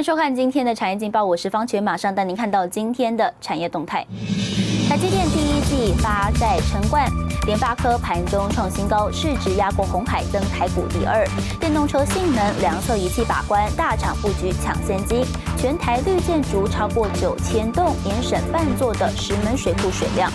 欢迎收看今天的产业劲报，我是方全，马上带您看到今天的产业动态。台积电第一季发债成冠，联发科盘中创新高，市值压过红海，登台股第二。电动车性能量测仪器把关，大厂布局抢先机，全台绿建筑超过九千栋，年省半座的石门水库水量。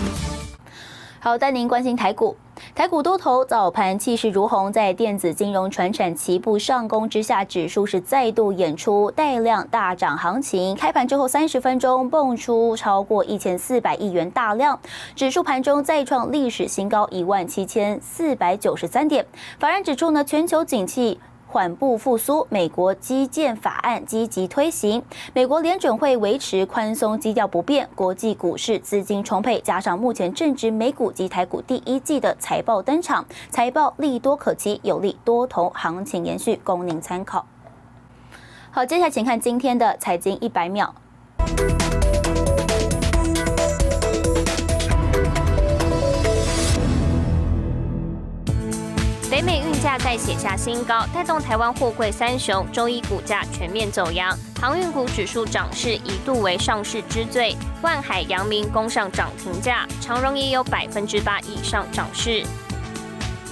好，带您关心台股。台股多头早盘气势如虹，在电子金融、传产齐步上攻之下，指数是再度演出带量大涨行情。开盘之后三十分钟，蹦出超过一千四百亿元大量，指数盘中再创历史新高一万七千四百九十三点。法人指出呢，全球景气。缓步复苏，美国基建法案积极推行，美国联准会维持宽松基调不变，国际股市资金充沛，加上目前正值美股及台股第一季的财报登场，财报利多可期，有利多头行情延续，供您参考。好，接下来请看今天的财经一百秒。再写下新高，带动台湾货柜三雄周一股价全面走扬，航运股指数涨势一度为上市之最，万海、阳明攻上涨停价，长荣也有百分之八以上涨势。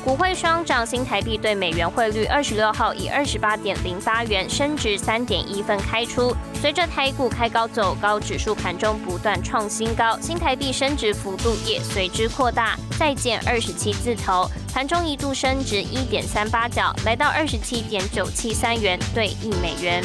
股汇双涨，新台币对美元汇率二十六号以二十八点零八元升值三点一分开出。随着台股开高走高，指数盘中不断创新高，新台币升值幅度也随之扩大，再见二十七字头，盘中一度升值一点三八角，来到二十七点九七三元兑一美元。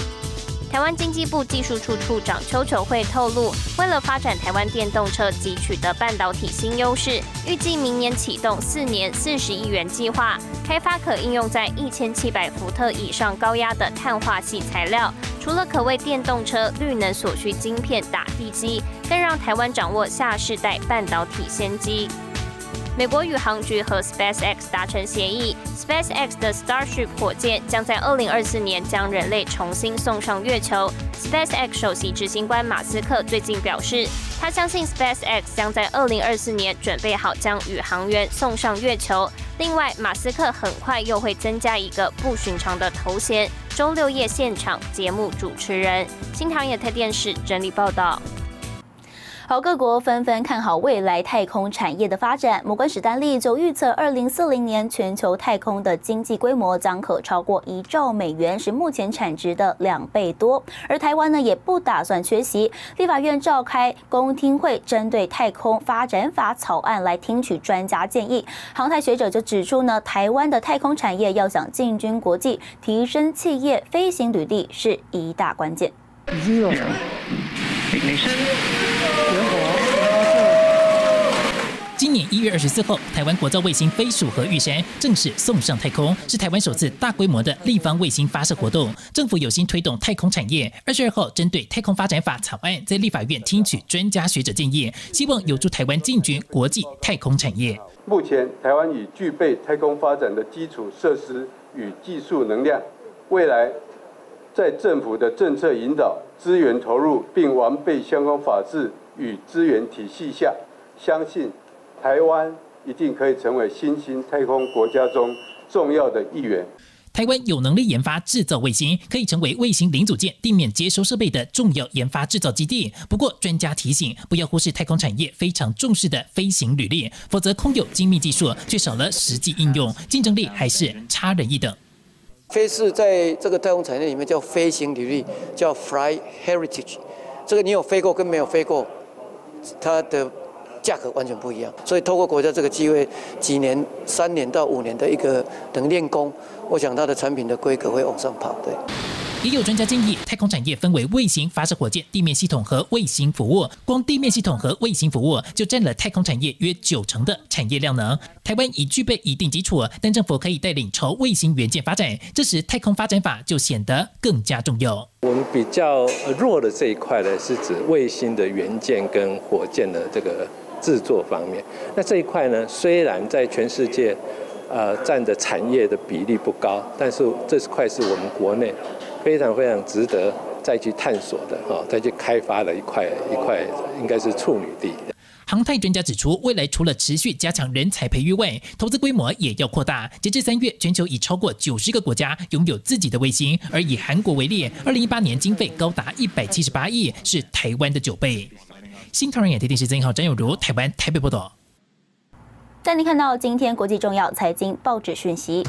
台湾经济部技术处处长邱球会透露，为了发展台湾电动车及取得半导体新优势，预计明年启动四年四十亿元计划，开发可应用在一千七百伏特以上高压的碳化系材料。除了可为电动车绿能所需晶片打地基，更让台湾掌握下世代半导体先机。美国宇航局和 SpaceX 达成协议，SpaceX 的 Starship 火箭将在二零二四年将人类重新送上月球。SpaceX 首席执行官马斯克最近表示，他相信 SpaceX 将在二零二四年准备好将宇航员送上月球。另外，马斯克很快又会增加一个不寻常的头衔——周六夜现场节目主持人。新唐亚太电视整理报道。好，各国纷纷看好未来太空产业的发展。摩根史丹利就预测，二零四零年全球太空的经济规模将可超过一兆美元，是目前产值的两倍多。而台湾呢，也不打算缺席。立法院召开公听会，针对太空发展法草案来听取专家建议。航太学者就指出呢，台湾的太空产业要想进军国际，提升企业飞行履历是一大关键。今年一月二十四号，台湾国造卫星飞鼠和玉山正式送上太空，是台湾首次大规模的立方卫星发射活动。政府有心推动太空产业，二十二号针对太空发展法草案，在立法院听取专家学者建议，希望有助台湾进军国际太空产业。目前，台湾已具备太空发展的基础设施与技术能量，未来在政府的政策引导、资源投入，并完备相关法制与资源体系下，相信。台湾一定可以成为新兴太空国家中重要的一员。台湾有能力研发制造卫星，可以成为卫星零组件、地面接收设备的重要研发制造基地。不过，专家提醒，不要忽视太空产业非常重视的飞行履历，否则空有精密技术，却少了实际应用，竞争力还是差人一等。飞是在这个太空产业里面叫飞行履历，叫 Fly Heritage。这个你有飞过跟没有飞过，它的。价格完全不一样，所以透过国家这个机会，几年、三年到五年的一个等练功，我想它的产品的规格会往上跑。对。也有专家建议，太空产业分为卫星发射火箭、地面系统和卫星服务。光地面系统和卫星服务就占了太空产业约九成的产业量能。台湾已具备一定基础，但政府可以带领朝卫星元件发展，这时太空发展法就显得更加重要。我们比较弱的这一块呢，是指卫星的元件跟火箭的这个。制作方面，那这一块呢，虽然在全世界，呃，占的产业的比例不高，但是这块是我们国内非常非常值得再去探索的，哈，再去开发的一块一块，应该是处女地。航太专家指出，未来除了持续加强人才培育外，投资规模也要扩大。截至三月，全球已超过九十个国家拥有自己的卫星，而以韩国为例，二零一八年经费高达一百七十八亿，是台湾的九倍。新唐人亚太电视曾号张友如台湾台北报道。带您看到今天国际重要财经报纸讯息。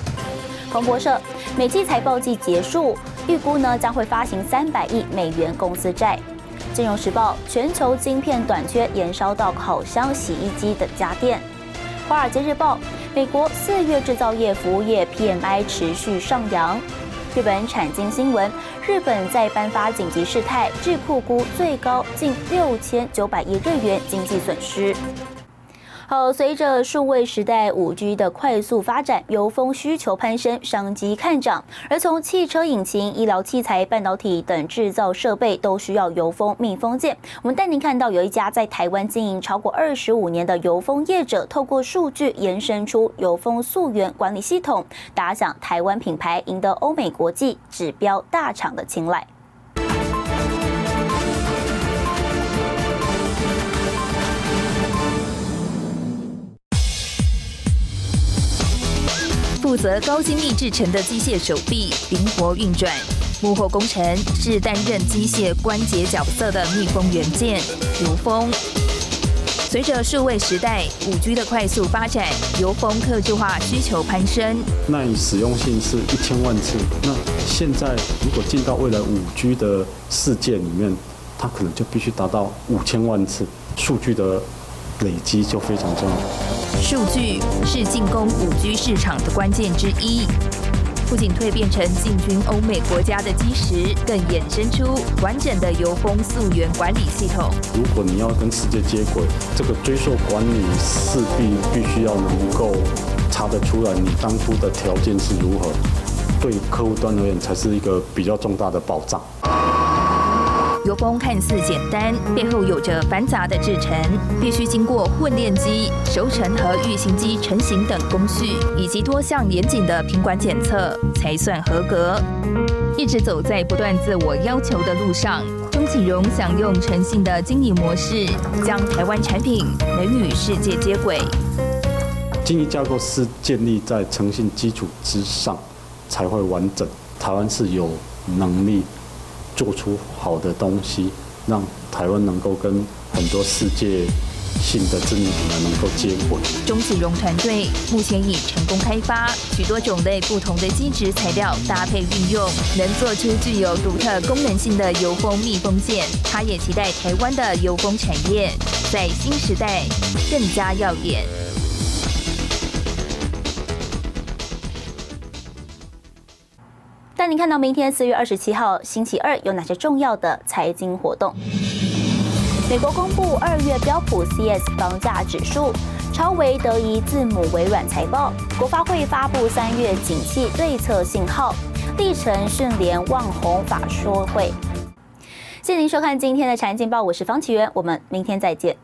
彭博社，美季财报季结束，预估呢将会发行三百亿美元公司债。金融时报，全球晶片短缺延烧到烤箱、洗衣机等家电。华尔街日报，美国四月制造业服务业 PMI 持续上扬。日本产经新闻，日本在颁发紧急事态，智库估最高近六千九百亿日元经济损失。好，随着数位时代五 G 的快速发展，油封需求攀升，商机看涨。而从汽车引擎、医疗器材、半导体等制造设备都需要油封密封件。我们带您看到有一家在台湾经营超过二十五年的油封业者，透过数据延伸出油封溯源管理系统，打响台湾品牌赢得欧美国际指标大厂的青睐。负责高精密制成的机械手臂灵活运转，幕后工程是担任机械关节角色的密封元件油封。随着数位时代五 G 的快速发展，油封客制化需求攀升。那你使用性是一千万次，那现在如果进到未来五 G 的世界里面，它可能就必须达到五千万次，数据的累积就非常重要。数据是进攻五 G 市场的关键之一，不仅蜕变成进军欧美国家的基石，更衍生出完整的油封溯源管理系统。如果你要跟世界接轨，这个追溯管理势必必须要能够查得出来，你当初的条件是如何，对客户端而言才是一个比较重大的保障。油封看似简单，背后有着繁杂的制程，必须经过混炼机、熟成和预型机成型等工序，以及多项严谨的品管检测，才算合格。一直走在不断自我要求的路上，钟启荣想用诚信的经营模式，将台湾产品能与世界接轨。经营架构是建立在诚信基础之上，才会完整。台湾是有能力。做出好的东西，让台湾能够跟很多世界性的知名品牌能够接轨。钟子荣团队目前已成功开发许多种类不同的基质材料搭配运用，能做出具有独特功能性的油封密封件。他也期待台湾的油封产业在新时代更加耀眼。您看到明天四月二十七号星期二有哪些重要的财经活动？美国公布二月标普 CS 房价指数，超维德仪字母微软财报。国发会发布三月景气对策信号。历程顺联旺宏法说会。谢谢您收看今天的财经报，我是方启源，我们明天再见。